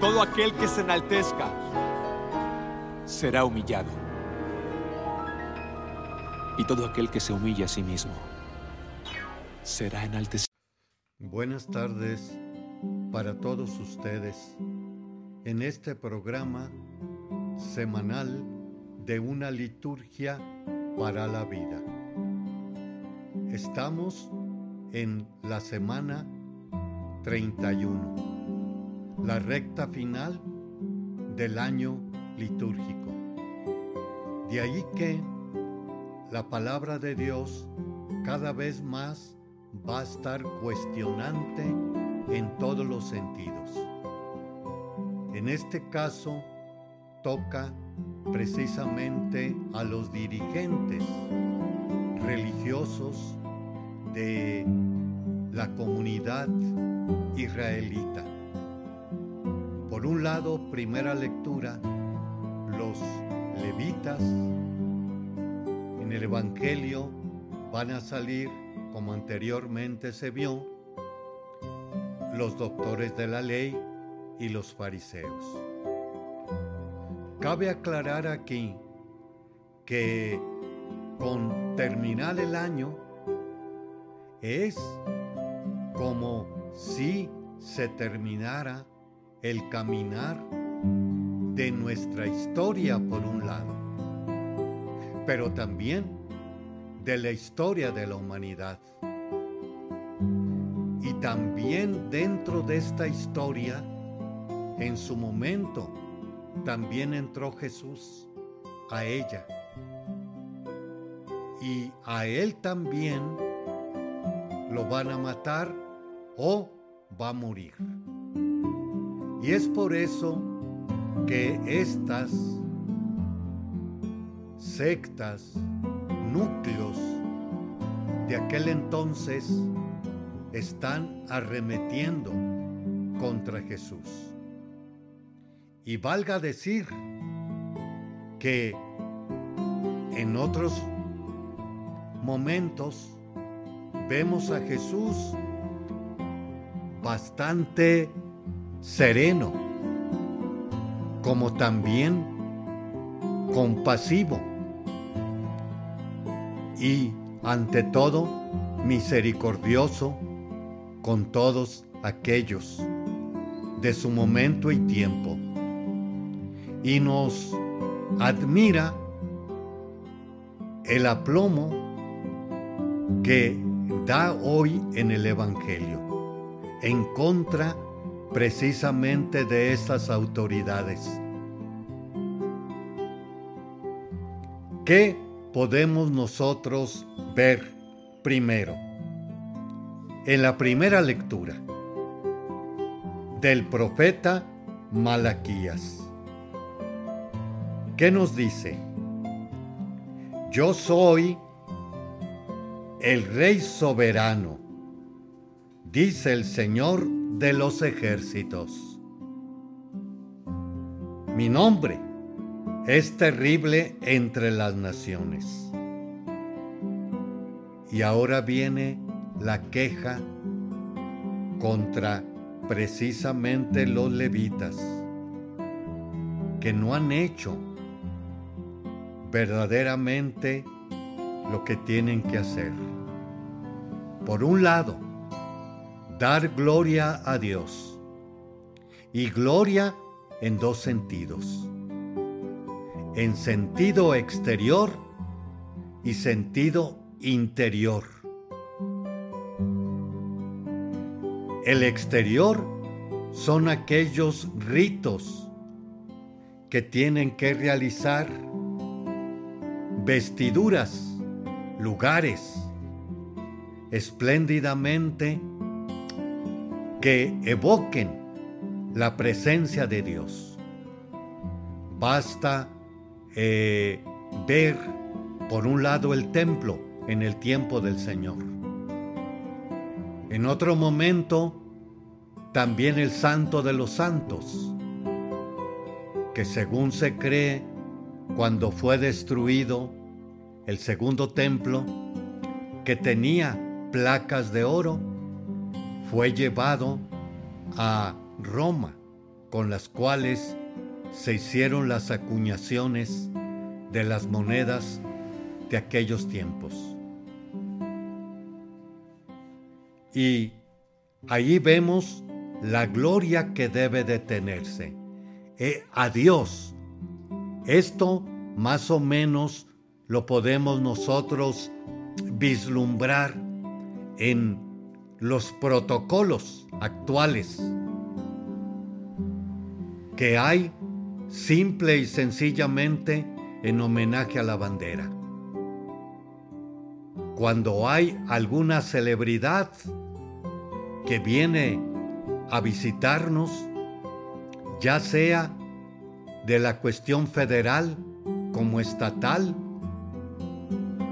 Todo aquel que se enaltezca será humillado. Y todo aquel que se humilla a sí mismo será enaltecido. Buenas tardes para todos ustedes en este programa semanal de una liturgia para la vida. Estamos en la semana 31, la recta final del año litúrgico. De ahí que la palabra de Dios cada vez más va a estar cuestionante en todos los sentidos. En este caso, toca precisamente a los dirigentes religiosos de la comunidad israelita. Por un lado, primera lectura, los levitas en el Evangelio van a salir, como anteriormente se vio, los doctores de la ley y los fariseos. Cabe aclarar aquí que con terminar el año es como si se terminara el caminar de nuestra historia por un lado, pero también de la historia de la humanidad. Y también dentro de esta historia, en su momento, también entró Jesús a ella. Y a él también lo van a matar o va a morir. Y es por eso que estas sectas, núcleos de aquel entonces están arremetiendo contra Jesús. Y valga decir que en otros momentos vemos a Jesús bastante sereno, como también compasivo y ante todo misericordioso con todos aquellos de su momento y tiempo. Y nos admira el aplomo que da hoy en el Evangelio en contra precisamente de estas autoridades. ¿Qué podemos nosotros ver primero? En la primera lectura del profeta Malaquías. ¿Qué nos dice? Yo soy el Rey soberano, dice el Señor de los ejércitos. Mi nombre es terrible entre las naciones. Y ahora viene la queja contra precisamente los levitas, que no han hecho verdaderamente lo que tienen que hacer. Por un lado, dar gloria a Dios. Y gloria en dos sentidos. En sentido exterior y sentido interior. El exterior son aquellos ritos que tienen que realizar vestiduras, lugares, espléndidamente que evoquen la presencia de Dios. Basta eh, ver por un lado el templo en el tiempo del Señor. En otro momento, también el santo de los santos, que según se cree, cuando fue destruido el segundo templo, que tenía placas de oro, fue llevado a Roma con las cuales se hicieron las acuñaciones de las monedas de aquellos tiempos. Y ahí vemos la gloria que debe de tenerse. Eh, a Dios. Esto más o menos lo podemos nosotros vislumbrar en los protocolos actuales que hay simple y sencillamente en homenaje a la bandera. Cuando hay alguna celebridad que viene a visitarnos, ya sea de la cuestión federal como estatal,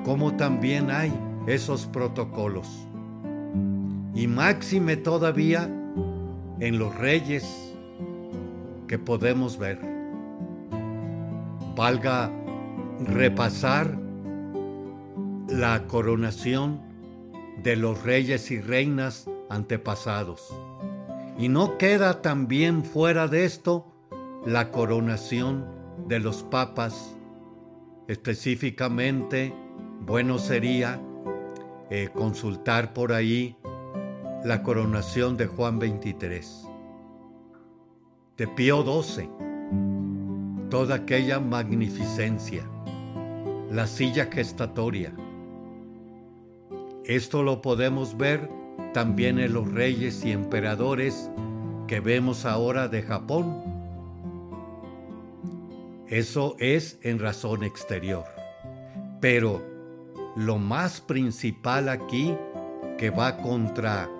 como también hay esos protocolos. Y máxime todavía en los reyes que podemos ver. Valga repasar la coronación de los reyes y reinas antepasados. Y no queda también fuera de esto la coronación de los papas. Específicamente, bueno sería eh, consultar por ahí la coronación de Juan 23, de Pío XII, toda aquella magnificencia, la silla gestatoria. Esto lo podemos ver también en los reyes y emperadores que vemos ahora de Japón. Eso es en razón exterior. Pero lo más principal aquí que va contra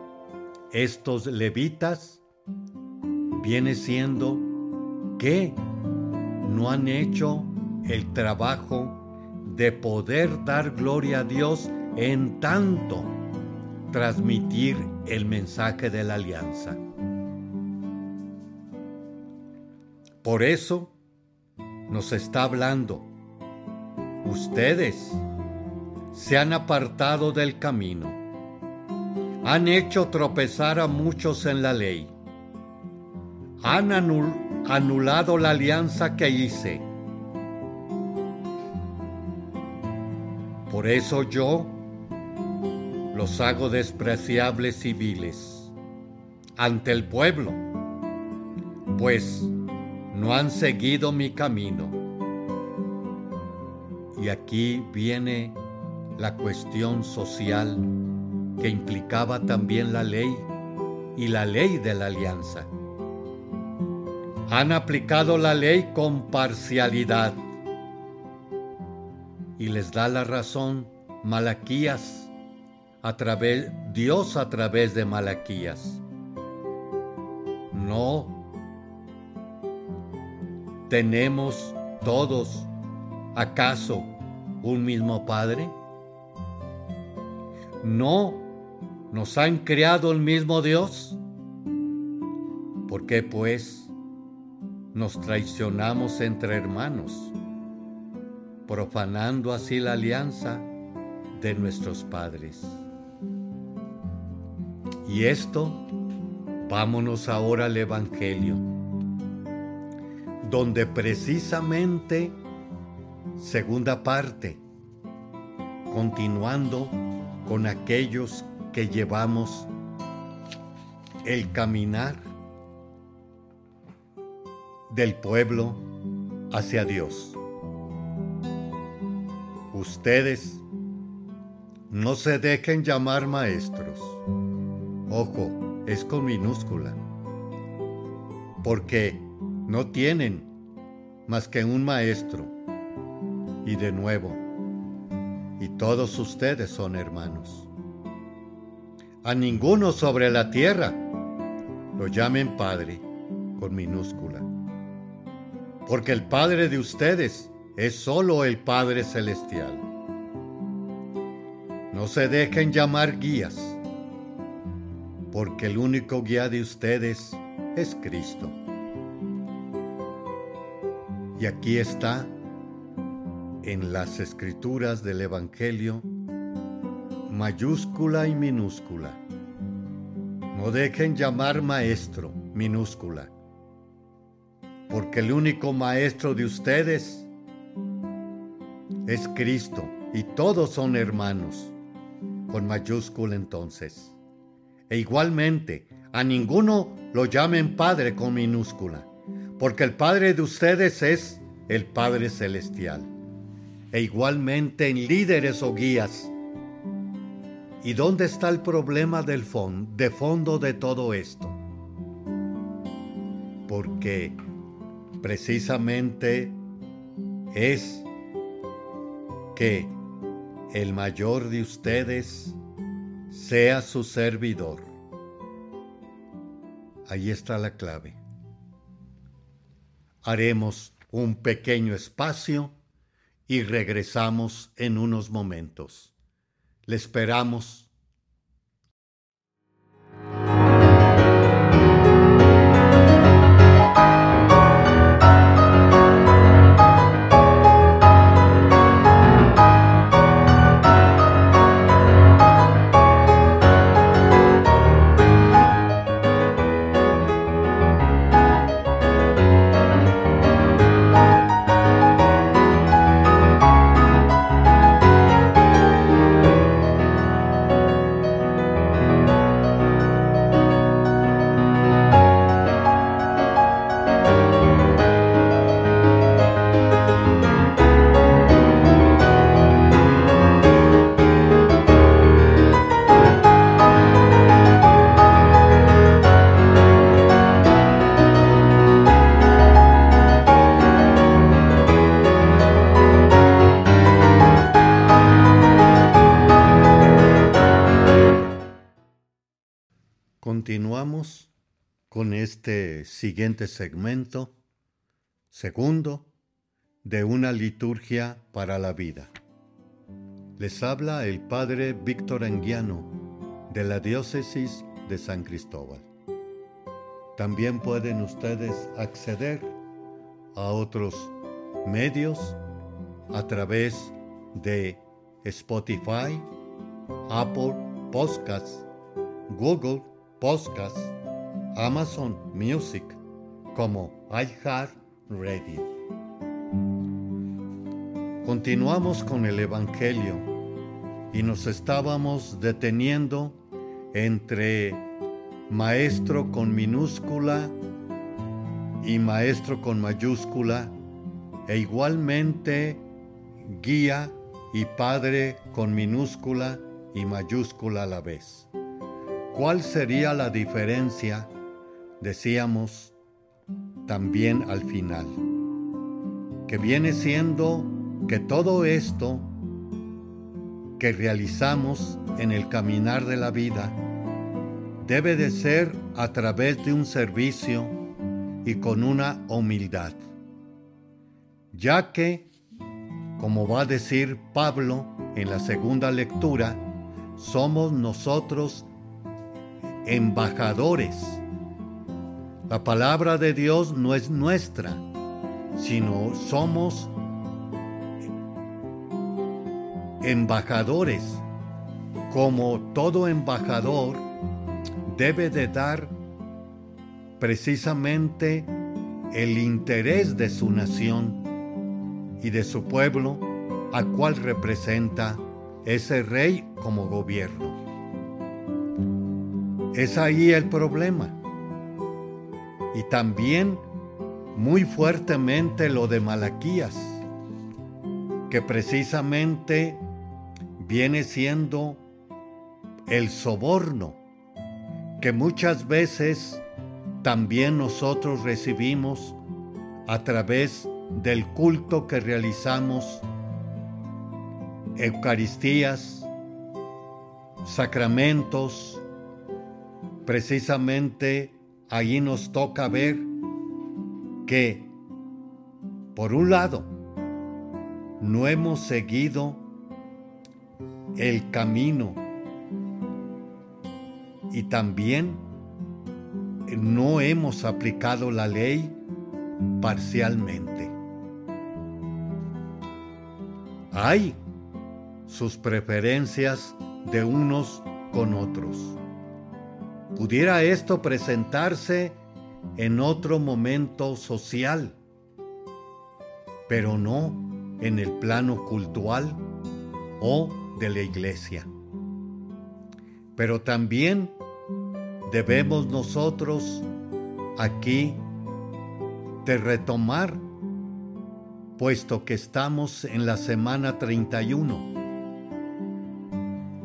estos levitas viene siendo que no han hecho el trabajo de poder dar gloria a Dios en tanto transmitir el mensaje de la alianza. Por eso nos está hablando. Ustedes se han apartado del camino. Han hecho tropezar a muchos en la ley. Han anulado la alianza que hice. Por eso yo los hago despreciables y viles ante el pueblo, pues no han seguido mi camino. Y aquí viene la cuestión social que implicaba también la ley y la ley de la alianza. Han aplicado la ley con parcialidad y les da la razón Malaquías a través, Dios a través de Malaquías. No tenemos todos acaso un mismo Padre. No nos han creado el mismo Dios. ¿Por qué pues nos traicionamos entre hermanos, profanando así la alianza de nuestros padres? Y esto, vámonos ahora al Evangelio, donde precisamente, segunda parte, continuando con aquellos que llevamos el caminar del pueblo hacia Dios. Ustedes no se dejen llamar maestros Ojo, es con minúscula. Porque no tienen más que un maestro. Y de nuevo, y todos ustedes son hermanos. A ninguno sobre la tierra lo llamen Padre con minúscula. Porque el Padre de ustedes es solo el Padre Celestial. No se dejen llamar guías porque el único guía de ustedes es Cristo. Y aquí está, en las escrituras del Evangelio, mayúscula y minúscula. No dejen llamar maestro, minúscula, porque el único maestro de ustedes es Cristo y todos son hermanos, con mayúscula entonces. E igualmente, a ninguno lo llamen Padre con minúscula, porque el Padre de ustedes es el Padre Celestial. E igualmente en líderes o guías. ¿Y dónde está el problema del fondo, de fondo de todo esto? Porque precisamente es que el mayor de ustedes sea su servidor. Ahí está la clave. Haremos un pequeño espacio y regresamos en unos momentos. Le esperamos siguiente segmento, segundo, de una liturgia para la vida. Les habla el Padre Víctor Anguiano de la Diócesis de San Cristóbal. También pueden ustedes acceder a otros medios a través de Spotify, Apple Podcasts, Google podcast, Amazon Music como iHeartRadio. Continuamos con el Evangelio y nos estábamos deteniendo entre maestro con minúscula y maestro con mayúscula e igualmente guía y padre con minúscula y mayúscula a la vez. ¿Cuál sería la diferencia? Decíamos también al final, que viene siendo que todo esto que realizamos en el caminar de la vida debe de ser a través de un servicio y con una humildad, ya que, como va a decir Pablo en la segunda lectura, somos nosotros embajadores. La palabra de Dios no es nuestra, sino somos embajadores. Como todo embajador debe de dar precisamente el interés de su nación y de su pueblo a cual representa ese rey como gobierno. Es ahí el problema. Y también muy fuertemente lo de Malaquías, que precisamente viene siendo el soborno que muchas veces también nosotros recibimos a través del culto que realizamos, Eucaristías, sacramentos, precisamente ahí nos toca ver que, por un lado, no hemos seguido el camino y también no hemos aplicado la ley parcialmente. Hay sus preferencias de unos con otros. ¿Pudiera esto presentarse en otro momento social, pero no en el plano cultural o de la iglesia. Pero también debemos nosotros aquí de retomar, puesto que estamos en la semana 31,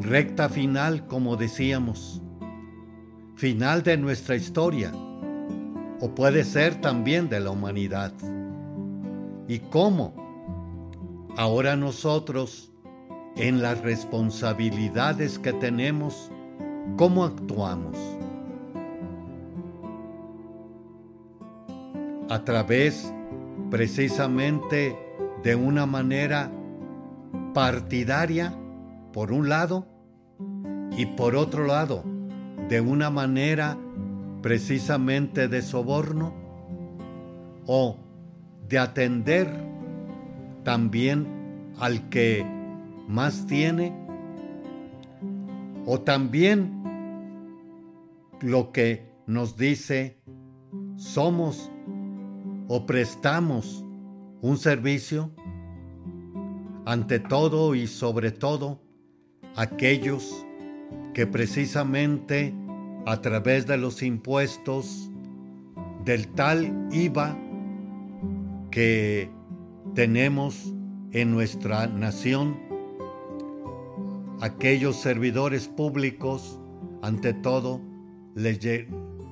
recta final, como decíamos, final de nuestra historia, o puede ser también de la humanidad. ¿Y cómo? Ahora nosotros, en las responsabilidades que tenemos, ¿cómo actuamos? A través precisamente de una manera partidaria, por un lado, y por otro lado, de una manera precisamente de soborno o de atender también al que más tiene o también lo que nos dice somos o prestamos un servicio ante todo y sobre todo aquellos que precisamente a través de los impuestos del tal IVA que tenemos en nuestra nación, aquellos servidores públicos, ante todo,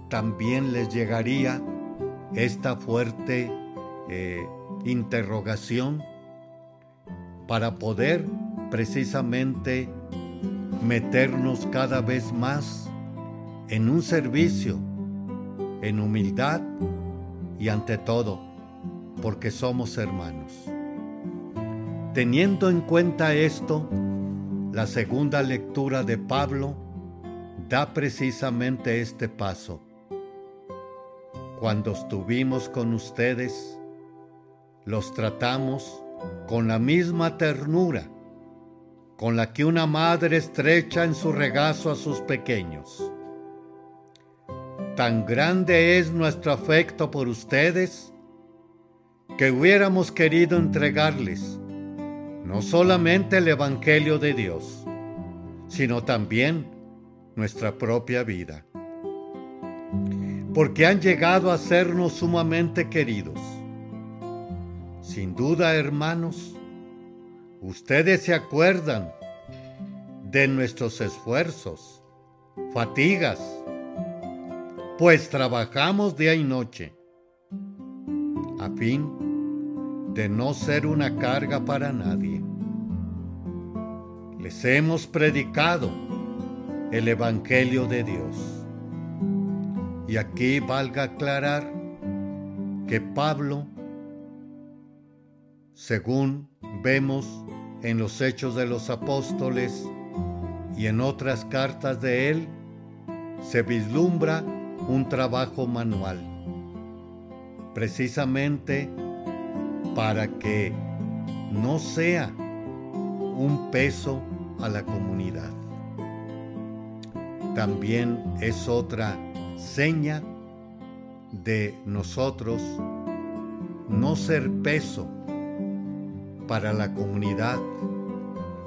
también les llegaría esta fuerte eh, interrogación para poder precisamente meternos cada vez más en un servicio, en humildad y ante todo, porque somos hermanos. Teniendo en cuenta esto, la segunda lectura de Pablo da precisamente este paso. Cuando estuvimos con ustedes, los tratamos con la misma ternura con la que una madre estrecha en su regazo a sus pequeños. Tan grande es nuestro afecto por ustedes que hubiéramos querido entregarles no solamente el Evangelio de Dios, sino también nuestra propia vida. Porque han llegado a sernos sumamente queridos. Sin duda, hermanos, ustedes se acuerdan de nuestros esfuerzos, fatigas, pues trabajamos día y noche, a fin de no ser una carga para nadie. Les hemos predicado el Evangelio de Dios. Y aquí valga aclarar que Pablo, según vemos en los Hechos de los Apóstoles y en otras cartas de él, se vislumbra un trabajo manual, precisamente para que no sea un peso a la comunidad. También es otra seña de nosotros no ser peso para la comunidad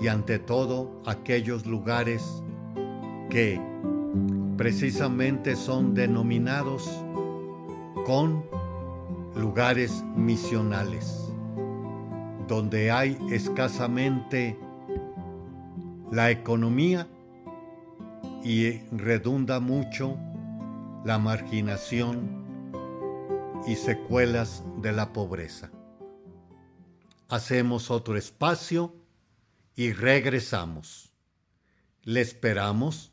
y ante todo aquellos lugares que precisamente son denominados con lugares misionales, donde hay escasamente la economía y redunda mucho la marginación y secuelas de la pobreza. Hacemos otro espacio y regresamos. Le esperamos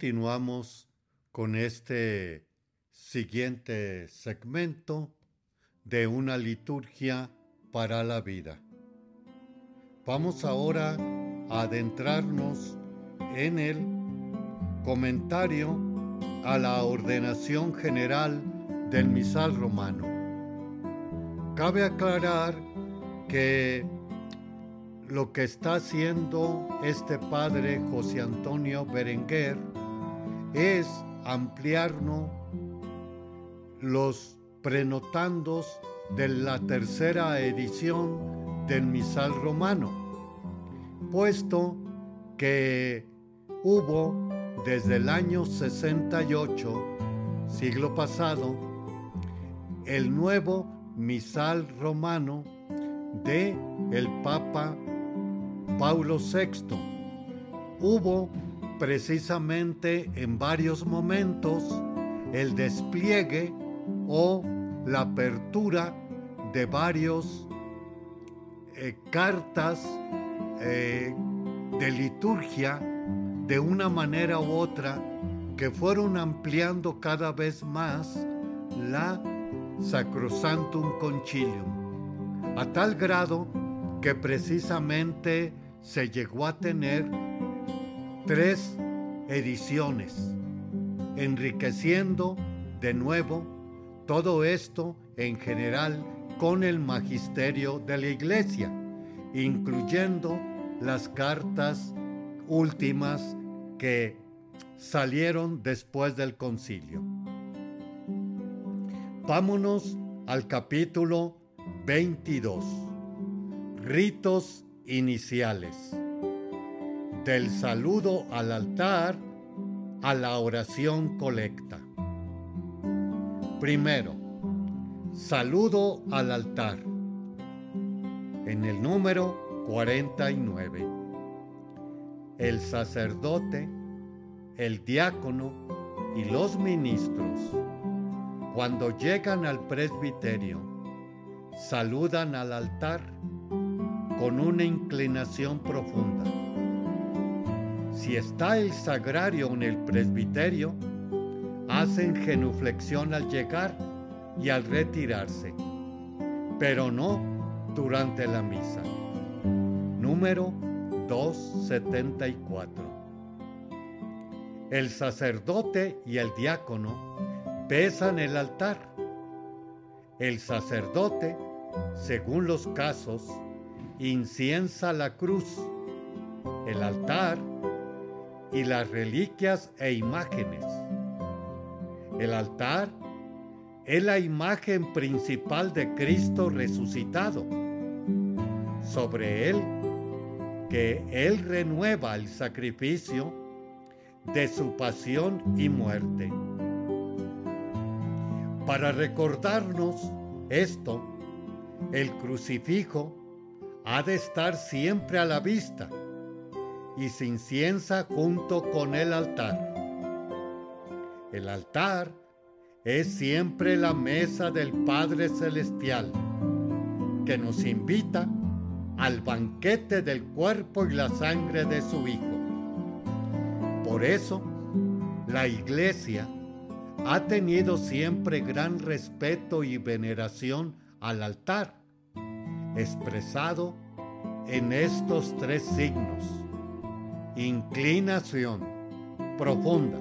continuamos con este siguiente segmento de una liturgia para la vida. Vamos ahora a adentrarnos en el comentario a la ordenación general del misal romano. Cabe aclarar que lo que está haciendo este padre José Antonio Berenguer es ampliarnos los prenotandos de la tercera edición del misal romano, puesto que hubo desde el año 68, siglo pasado, el nuevo misal romano de el Papa Paulo VI. Hubo precisamente en varios momentos el despliegue o la apertura de varios eh, cartas eh, de liturgia de una manera u otra que fueron ampliando cada vez más la Sacrosantum Concilium, a tal grado que precisamente se llegó a tener tres ediciones, enriqueciendo de nuevo todo esto en general con el magisterio de la iglesia, incluyendo las cartas últimas que salieron después del concilio. Vámonos al capítulo 22. Ritos iniciales. Del saludo al altar a la oración colecta. Primero, saludo al altar. En el número 49. El sacerdote, el diácono y los ministros, cuando llegan al presbiterio, saludan al altar con una inclinación profunda. Si está el sagrario en el presbiterio, hacen genuflexión al llegar y al retirarse, pero no durante la misa. Número 274. El sacerdote y el diácono besan el altar. El sacerdote, según los casos, inciensa la cruz, el altar y las reliquias e imágenes. El altar es la imagen principal de Cristo resucitado. Sobre él, que Él renueva el sacrificio de su pasión y muerte. Para recordarnos esto, el crucifijo ha de estar siempre a la vista y se inciensa junto con el altar. El altar es siempre la mesa del Padre Celestial que nos invita al banquete del cuerpo y la sangre de su Hijo. Por eso, la Iglesia ha tenido siempre gran respeto y veneración al altar expresado en estos tres signos. Inclinación profunda,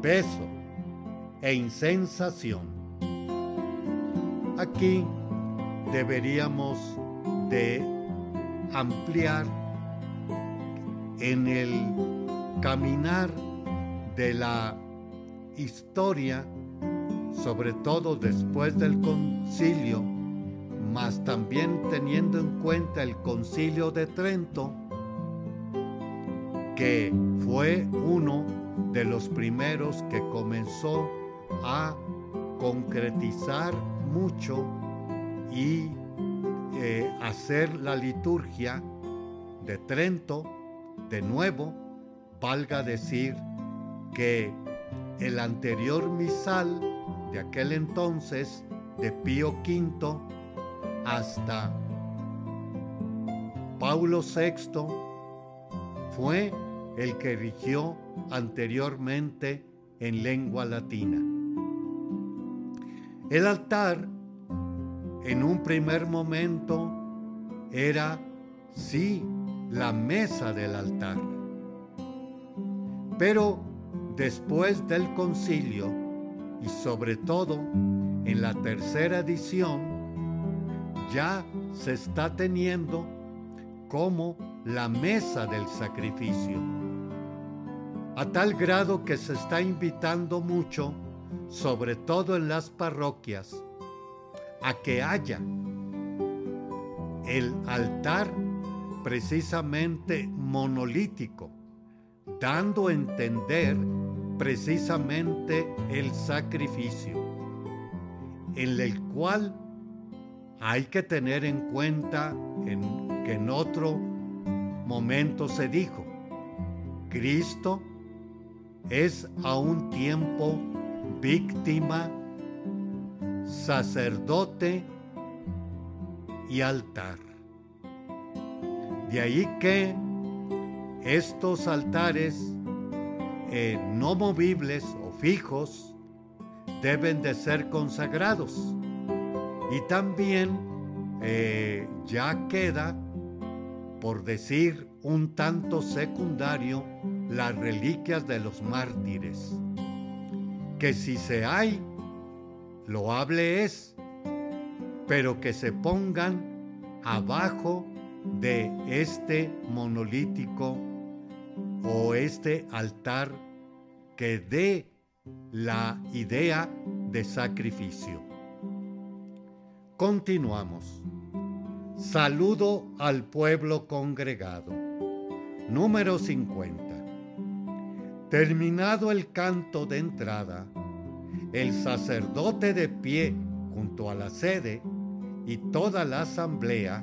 beso e insensación. Aquí deberíamos de ampliar en el caminar de la historia, sobre todo después del concilio, mas también teniendo en cuenta el concilio de Trento, que fue uno de los primeros que comenzó a concretizar mucho y eh, hacer la liturgia de Trento de nuevo, valga decir que el anterior misal de aquel entonces, de Pío V, hasta Paulo VI fue el que rigió anteriormente en lengua latina. El altar, en un primer momento, era, sí, la mesa del altar. Pero después del concilio, y sobre todo en la tercera edición, ya se está teniendo como la mesa del sacrificio, a tal grado que se está invitando mucho, sobre todo en las parroquias, a que haya el altar precisamente monolítico, dando a entender precisamente el sacrificio, en el cual hay que tener en cuenta en, que en otro momento se dijo, Cristo es a un tiempo víctima, sacerdote y altar. De ahí que estos altares eh, no movibles o fijos deben de ser consagrados. Y también eh, ya queda, por decir un tanto secundario, las reliquias de los mártires. Que si se hay, lo hable es, pero que se pongan abajo de este monolítico o este altar que dé la idea de sacrificio. Continuamos. Saludo al pueblo congregado. Número 50. Terminado el canto de entrada, el sacerdote de pie junto a la sede y toda la asamblea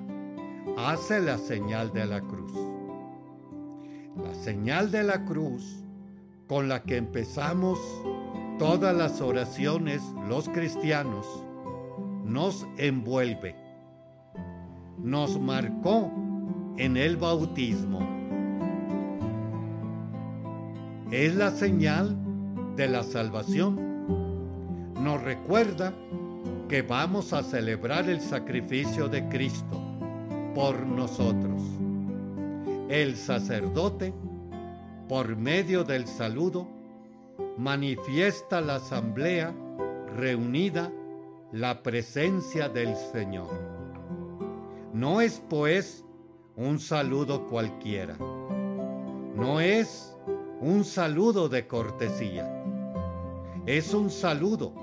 hace la señal de la cruz. La señal de la cruz con la que empezamos todas las oraciones los cristianos nos envuelve, nos marcó en el bautismo. Es la señal de la salvación. Nos recuerda que vamos a celebrar el sacrificio de Cristo por nosotros. El sacerdote, por medio del saludo, manifiesta la asamblea reunida la presencia del Señor. No es pues un saludo cualquiera. No es un saludo de cortesía. Es un saludo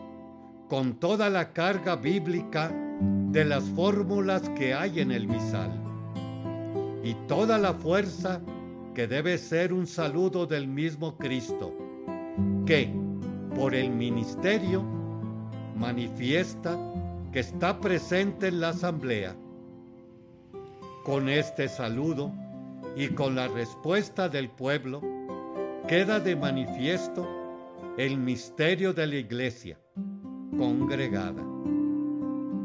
con toda la carga bíblica de las fórmulas que hay en el misal y toda la fuerza que debe ser un saludo del mismo Cristo, que por el ministerio manifiesta que está presente en la asamblea. Con este saludo y con la respuesta del pueblo, queda de manifiesto el misterio de la iglesia congregada.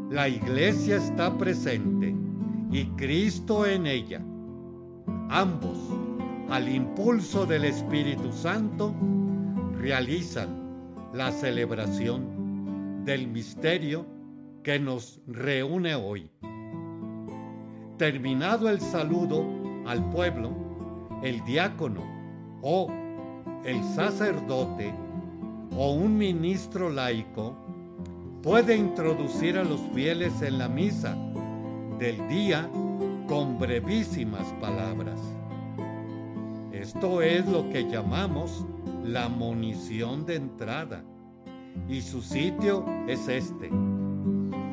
La iglesia está presente y Cristo en ella. Ambos, al impulso del Espíritu Santo, realizan la celebración del misterio que nos reúne hoy. Terminado el saludo al pueblo, el diácono o el sacerdote o un ministro laico puede introducir a los fieles en la misa del día con brevísimas palabras. Esto es lo que llamamos la munición de entrada y su sitio es este,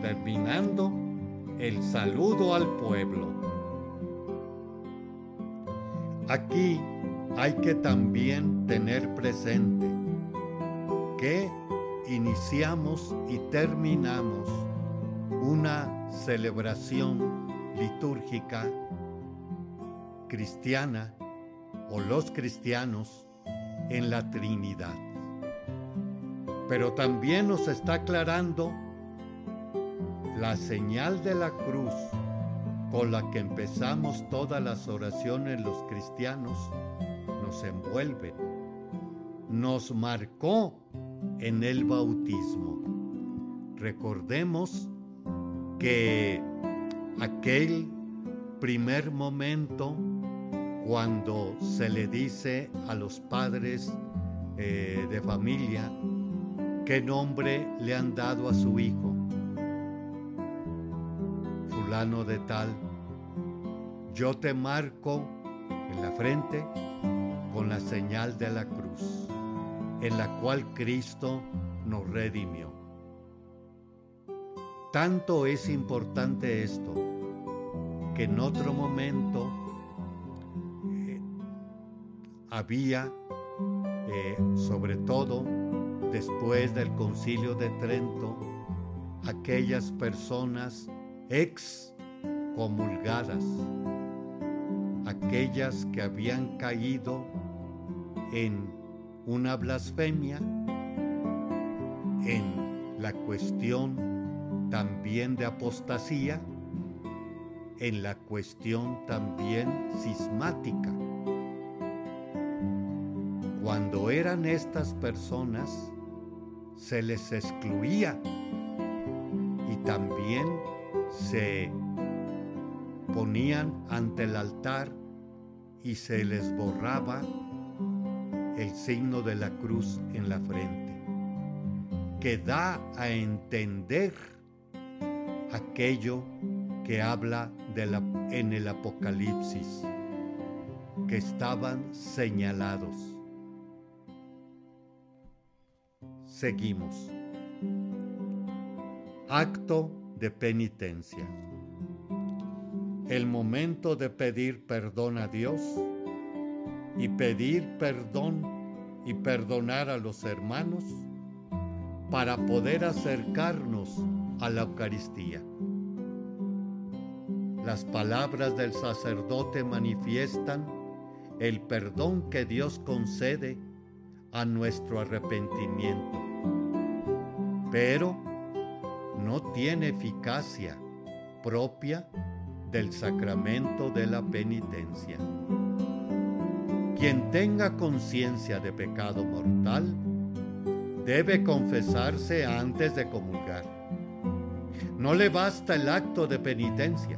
terminando el saludo al pueblo. Aquí hay que también tener presente que iniciamos y terminamos una celebración litúrgica cristiana o los cristianos en la Trinidad. Pero también nos está aclarando la señal de la cruz con la que empezamos todas las oraciones los cristianos, nos envuelven, nos marcó en el bautismo. Recordemos que aquel primer momento cuando se le dice a los padres eh, de familia qué nombre le han dado a su hijo. Fulano de tal, yo te marco en la frente con la señal de la cruz, en la cual Cristo nos redimió. Tanto es importante esto que en otro momento eh, había, eh, sobre todo después del concilio de Trento, aquellas personas excomulgadas, aquellas que habían caído en una blasfemia, en la cuestión también de apostasía, en la cuestión también cismática. Cuando eran estas personas, se les excluía y también se ponían ante el altar y se les borraba el signo de la cruz en la frente, que da a entender aquello que habla en el Apocalipsis, que estaban señalados. Seguimos. Acto de penitencia. El momento de pedir perdón a Dios y pedir perdón y perdonar a los hermanos para poder acercarnos a la Eucaristía. Las palabras del sacerdote manifiestan el perdón que Dios concede a nuestro arrepentimiento, pero no tiene eficacia propia del sacramento de la penitencia. Quien tenga conciencia de pecado mortal debe confesarse antes de comulgar. No le basta el acto de penitencia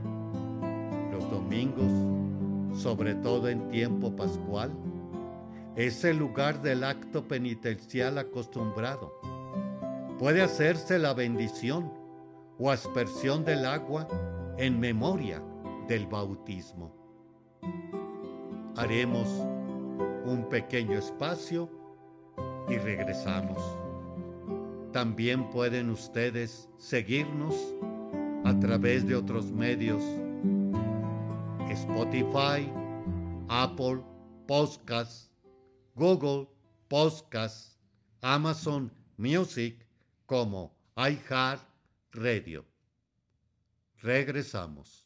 domingos, sobre todo en tiempo pascual, es el lugar del acto penitencial acostumbrado. Puede hacerse la bendición o aspersión del agua en memoria del bautismo. Haremos un pequeño espacio y regresamos. También pueden ustedes seguirnos a través de otros medios Spotify, Apple Podcasts, Google Podcasts, Amazon Music como iHeart Radio. Regresamos.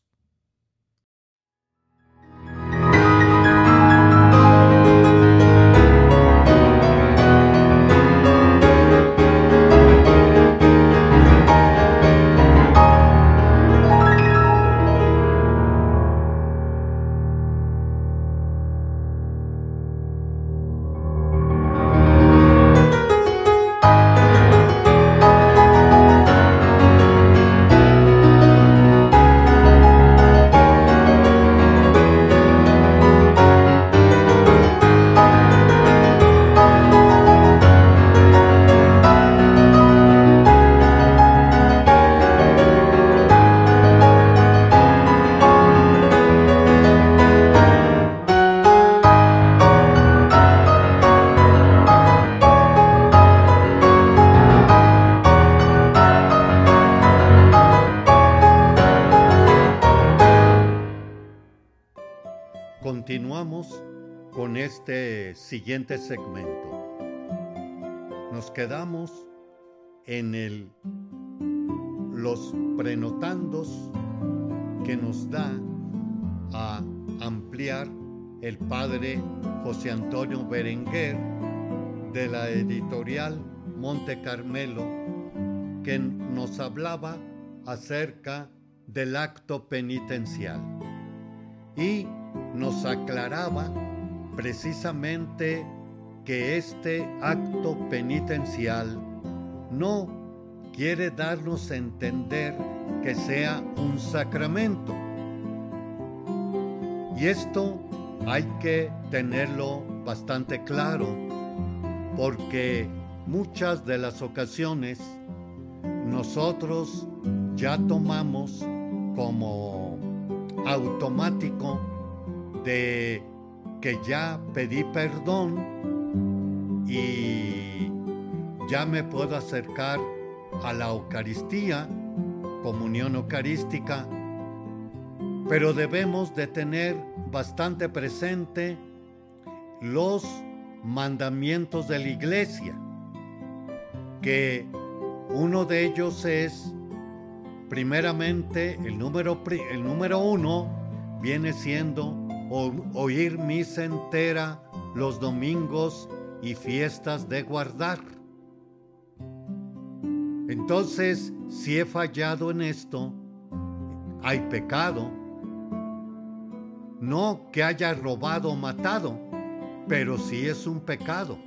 Siguiente segmento. Nos quedamos en el los prenotandos que nos da a ampliar el padre José Antonio Berenguer de la editorial Monte Carmelo, que nos hablaba acerca del acto penitencial y nos aclaraba precisamente que este acto penitencial no quiere darnos a entender que sea un sacramento. Y esto hay que tenerlo bastante claro, porque muchas de las ocasiones nosotros ya tomamos como automático de que ya pedí perdón y ya me puedo acercar a la Eucaristía, comunión eucarística, pero debemos de tener bastante presente los mandamientos de la iglesia, que uno de ellos es, primeramente, el número, el número uno viene siendo oír misa entera los domingos y fiestas de guardar. Entonces, si he fallado en esto, hay pecado. No que haya robado o matado, pero sí es un pecado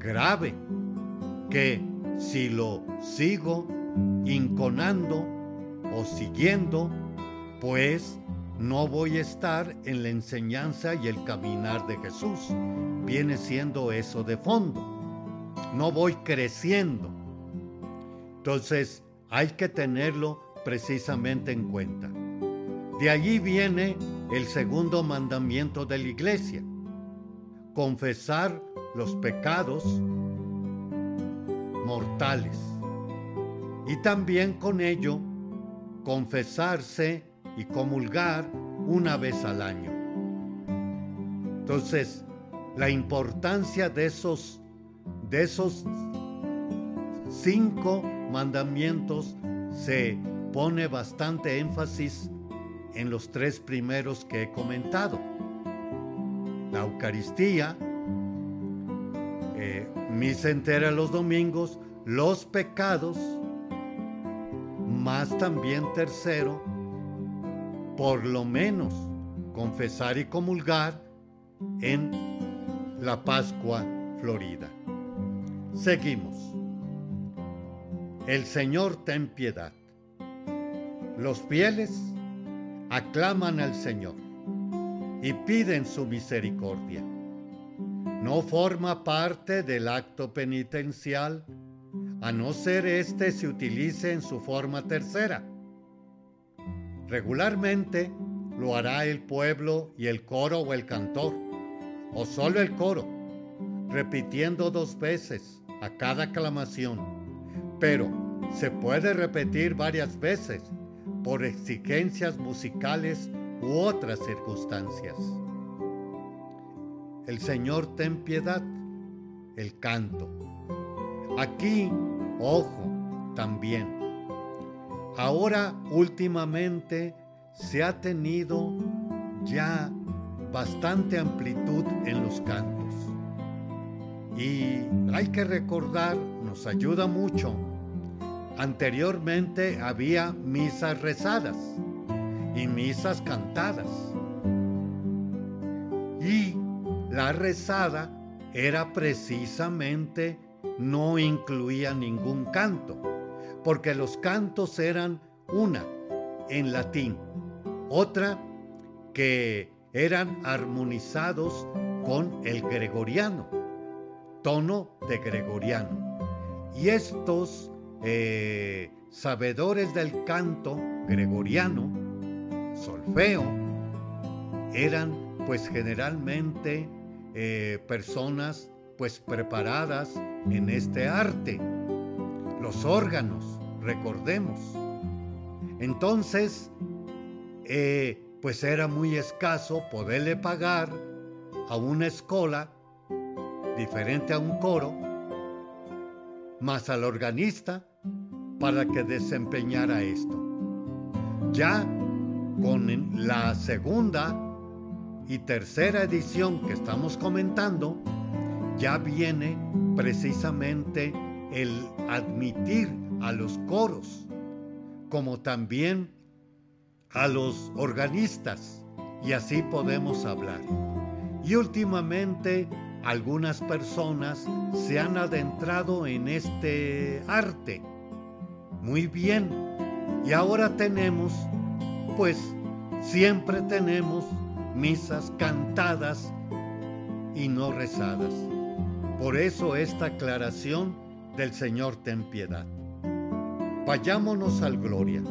grave que si lo sigo inconando o siguiendo, pues no voy a estar en la enseñanza y el caminar de Jesús. Viene siendo eso de fondo. No voy creciendo. Entonces hay que tenerlo precisamente en cuenta. De allí viene el segundo mandamiento de la iglesia. Confesar los pecados mortales. Y también con ello confesarse y comulgar una vez al año. Entonces, la importancia de esos, de esos cinco mandamientos se pone bastante énfasis en los tres primeros que he comentado. La Eucaristía, eh, misa entera los domingos, los pecados, más también tercero, por lo menos confesar y comulgar en la Pascua Florida. Seguimos. El Señor ten piedad. Los fieles aclaman al Señor y piden su misericordia. No forma parte del acto penitencial, a no ser éste se utilice en su forma tercera Regularmente lo hará el pueblo y el coro o el cantor, o solo el coro, repitiendo dos veces a cada aclamación, pero se puede repetir varias veces por exigencias musicales u otras circunstancias. El Señor ten piedad, el canto. Aquí, ojo, también Ahora últimamente se ha tenido ya bastante amplitud en los cantos. Y hay que recordar, nos ayuda mucho, anteriormente había misas rezadas y misas cantadas. Y la rezada era precisamente no incluía ningún canto porque los cantos eran una en latín, otra que eran armonizados con el gregoriano, tono de gregoriano. Y estos eh, sabedores del canto gregoriano, solfeo, eran pues generalmente eh, personas pues preparadas en este arte los órganos, recordemos. Entonces, eh, pues era muy escaso poderle pagar a una escuela diferente a un coro, más al organista para que desempeñara esto. Ya con la segunda y tercera edición que estamos comentando, ya viene precisamente el admitir a los coros, como también a los organistas, y así podemos hablar. Y últimamente algunas personas se han adentrado en este arte. Muy bien. Y ahora tenemos, pues siempre tenemos misas cantadas y no rezadas. Por eso esta aclaración del Señor ten piedad. Vayámonos al Gloria.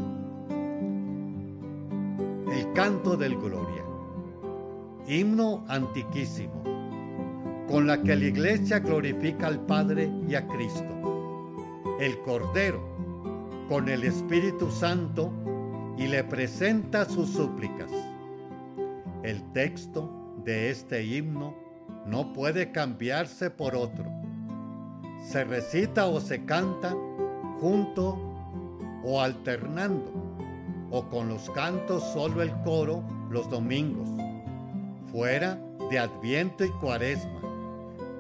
El canto del Gloria. Himno antiquísimo, con la que la iglesia glorifica al Padre y a Cristo, el Cordero, con el Espíritu Santo y le presenta sus súplicas. El texto de este himno no puede cambiarse por otro. Se recita o se canta junto o alternando, o con los cantos solo el coro los domingos, fuera de Adviento y Cuaresma,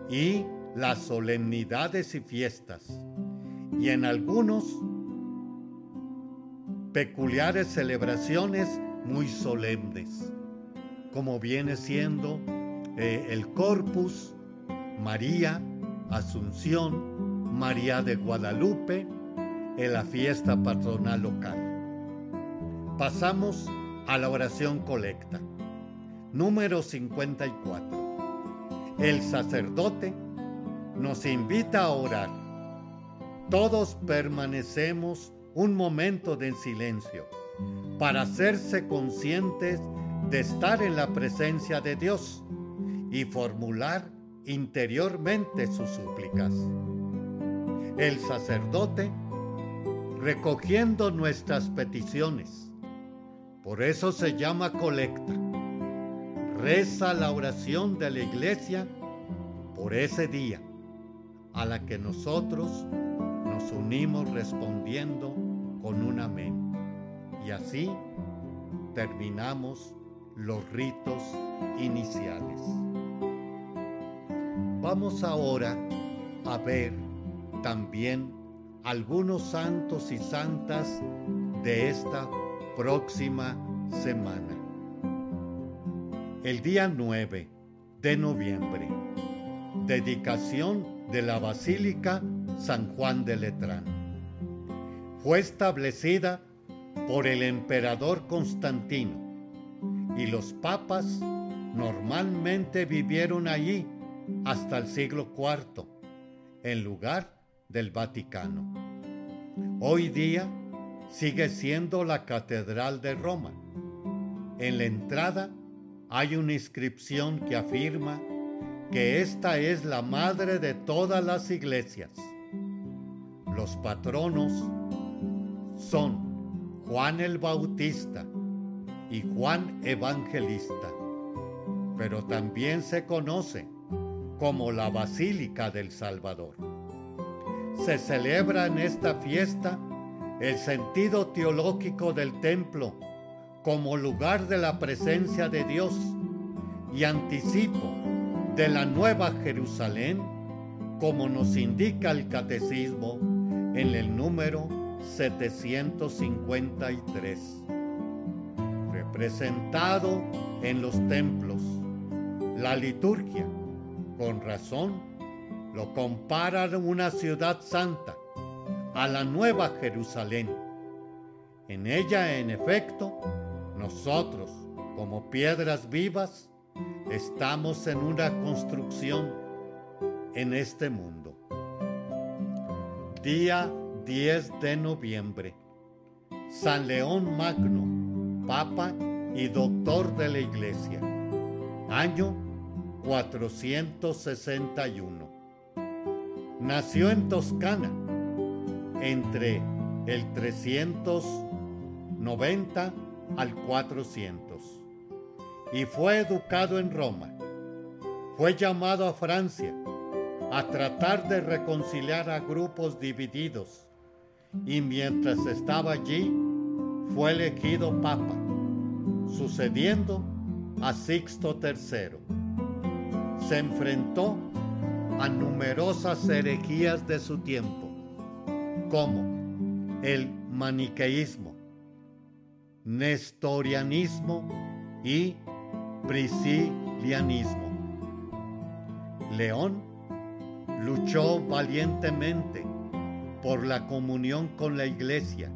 y las solemnidades y fiestas, y en algunos peculiares celebraciones muy solemnes, como viene siendo eh, el Corpus, María, Asunción, María de Guadalupe, en la fiesta patronal local. Pasamos a la oración colecta. Número 54. El sacerdote nos invita a orar. Todos permanecemos un momento de silencio para hacerse conscientes de estar en la presencia de Dios y formular interiormente sus súplicas. El sacerdote recogiendo nuestras peticiones. Por eso se llama colecta. Reza la oración de la iglesia por ese día, a la que nosotros nos unimos respondiendo con un amén. Y así terminamos los ritos iniciales. Vamos ahora a ver también algunos santos y santas de esta próxima semana. El día 9 de noviembre, dedicación de la Basílica San Juan de Letrán. Fue establecida por el emperador Constantino y los papas normalmente vivieron allí hasta el siglo IV, en lugar del Vaticano. Hoy día sigue siendo la Catedral de Roma. En la entrada hay una inscripción que afirma que esta es la madre de todas las iglesias. Los patronos son Juan el Bautista y Juan Evangelista, pero también se conoce como la Basílica del Salvador. Se celebra en esta fiesta el sentido teológico del templo como lugar de la presencia de Dios y anticipo de la nueva Jerusalén, como nos indica el catecismo en el número 753, representado en los templos, la liturgia, con razón, lo comparan una ciudad santa a la nueva Jerusalén. En ella, en efecto, nosotros, como piedras vivas, estamos en una construcción en este mundo. Día 10 de noviembre. San León Magno, Papa y Doctor de la Iglesia. Año 461. Nació en Toscana entre el 390 al 400 y fue educado en Roma. Fue llamado a Francia a tratar de reconciliar a grupos divididos y mientras estaba allí fue elegido papa, sucediendo a Sixto III. Se enfrentó a numerosas herejías de su tiempo, como el maniqueísmo, nestorianismo y priscilianismo. León luchó valientemente por la comunión con la iglesia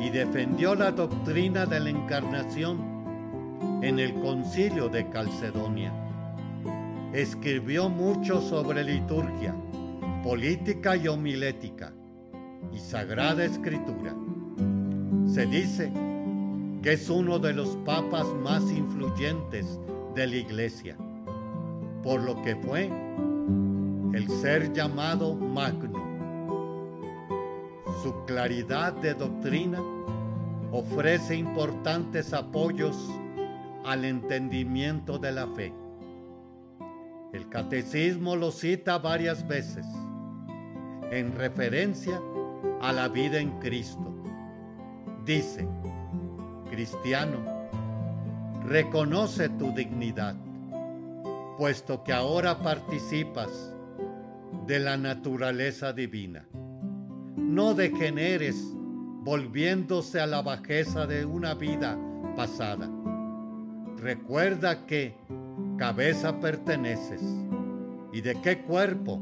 y defendió la doctrina de la encarnación en el concilio de Calcedonia. Escribió mucho sobre liturgia, política y homilética y sagrada escritura. Se dice que es uno de los papas más influyentes de la iglesia, por lo que fue el ser llamado Magno. Su claridad de doctrina ofrece importantes apoyos al entendimiento de la fe. El catecismo lo cita varias veces en referencia a la vida en Cristo. Dice, cristiano, reconoce tu dignidad, puesto que ahora participas de la naturaleza divina. No degeneres volviéndose a la bajeza de una vida pasada. Recuerda que cabeza perteneces y de qué cuerpo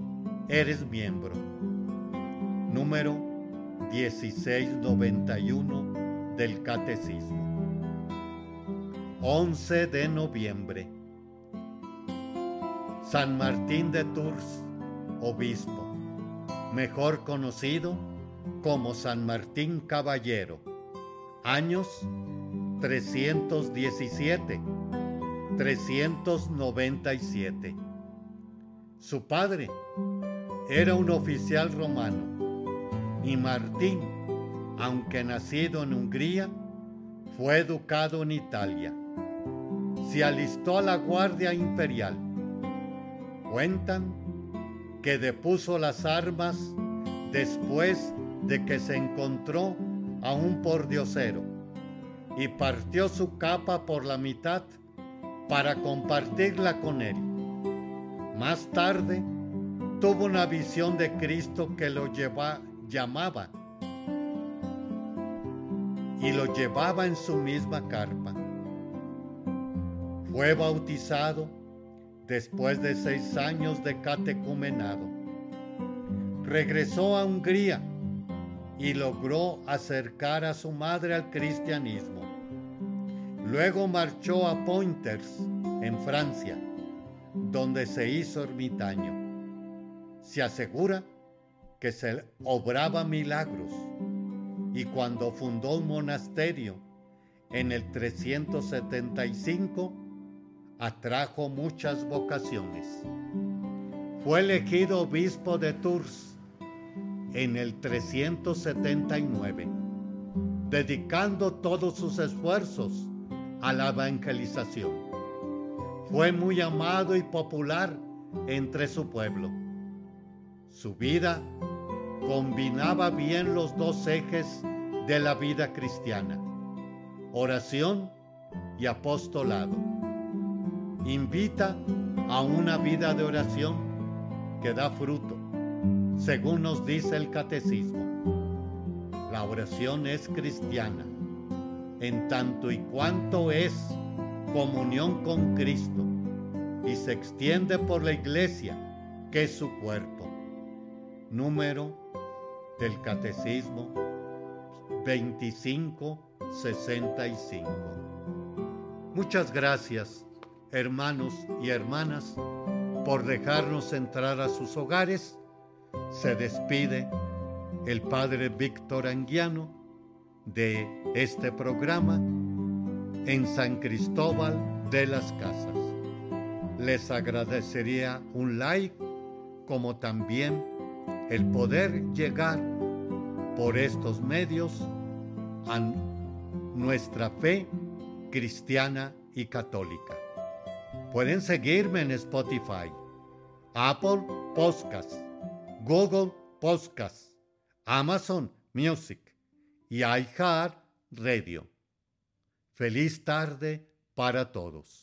eres miembro. Número 1691 del Catecismo. 11 de noviembre. San Martín de Tours, obispo, mejor conocido como San Martín Caballero. Años 317, 397. Su padre era un oficial romano y Martín, aunque nacido en Hungría, fue educado en Italia. Se alistó a la Guardia Imperial. Cuentan que depuso las armas después de que se encontró a un pordiosero y partió su capa por la mitad para compartirla con él. Más tarde tuvo una visión de Cristo que lo llamaba y lo llevaba en su misma carpa. Fue bautizado después de seis años de catecumenado. Regresó a Hungría y logró acercar a su madre al cristianismo. Luego marchó a Pointers, en Francia, donde se hizo ermitaño. Se asegura que se obraba milagros y cuando fundó un monasterio en el 375, atrajo muchas vocaciones. Fue elegido obispo de Tours en el 379, dedicando todos sus esfuerzos a la evangelización. Fue muy amado y popular entre su pueblo. Su vida combinaba bien los dos ejes de la vida cristiana, oración y apostolado. Invita a una vida de oración que da fruto según nos dice el catecismo. La oración es cristiana, en tanto y cuanto es comunión con Cristo y se extiende por la iglesia, que es su cuerpo. Número del catecismo 2565. Muchas gracias, hermanos y hermanas, por dejarnos entrar a sus hogares se despide el padre Víctor Anguiano de este programa en San Cristóbal de las Casas. Les agradecería un like como también el poder llegar por estos medios a nuestra fe cristiana y católica. Pueden seguirme en Spotify, Apple Podcasts, Google Podcast, Amazon Music y iHeart Radio. Feliz tarde para todos.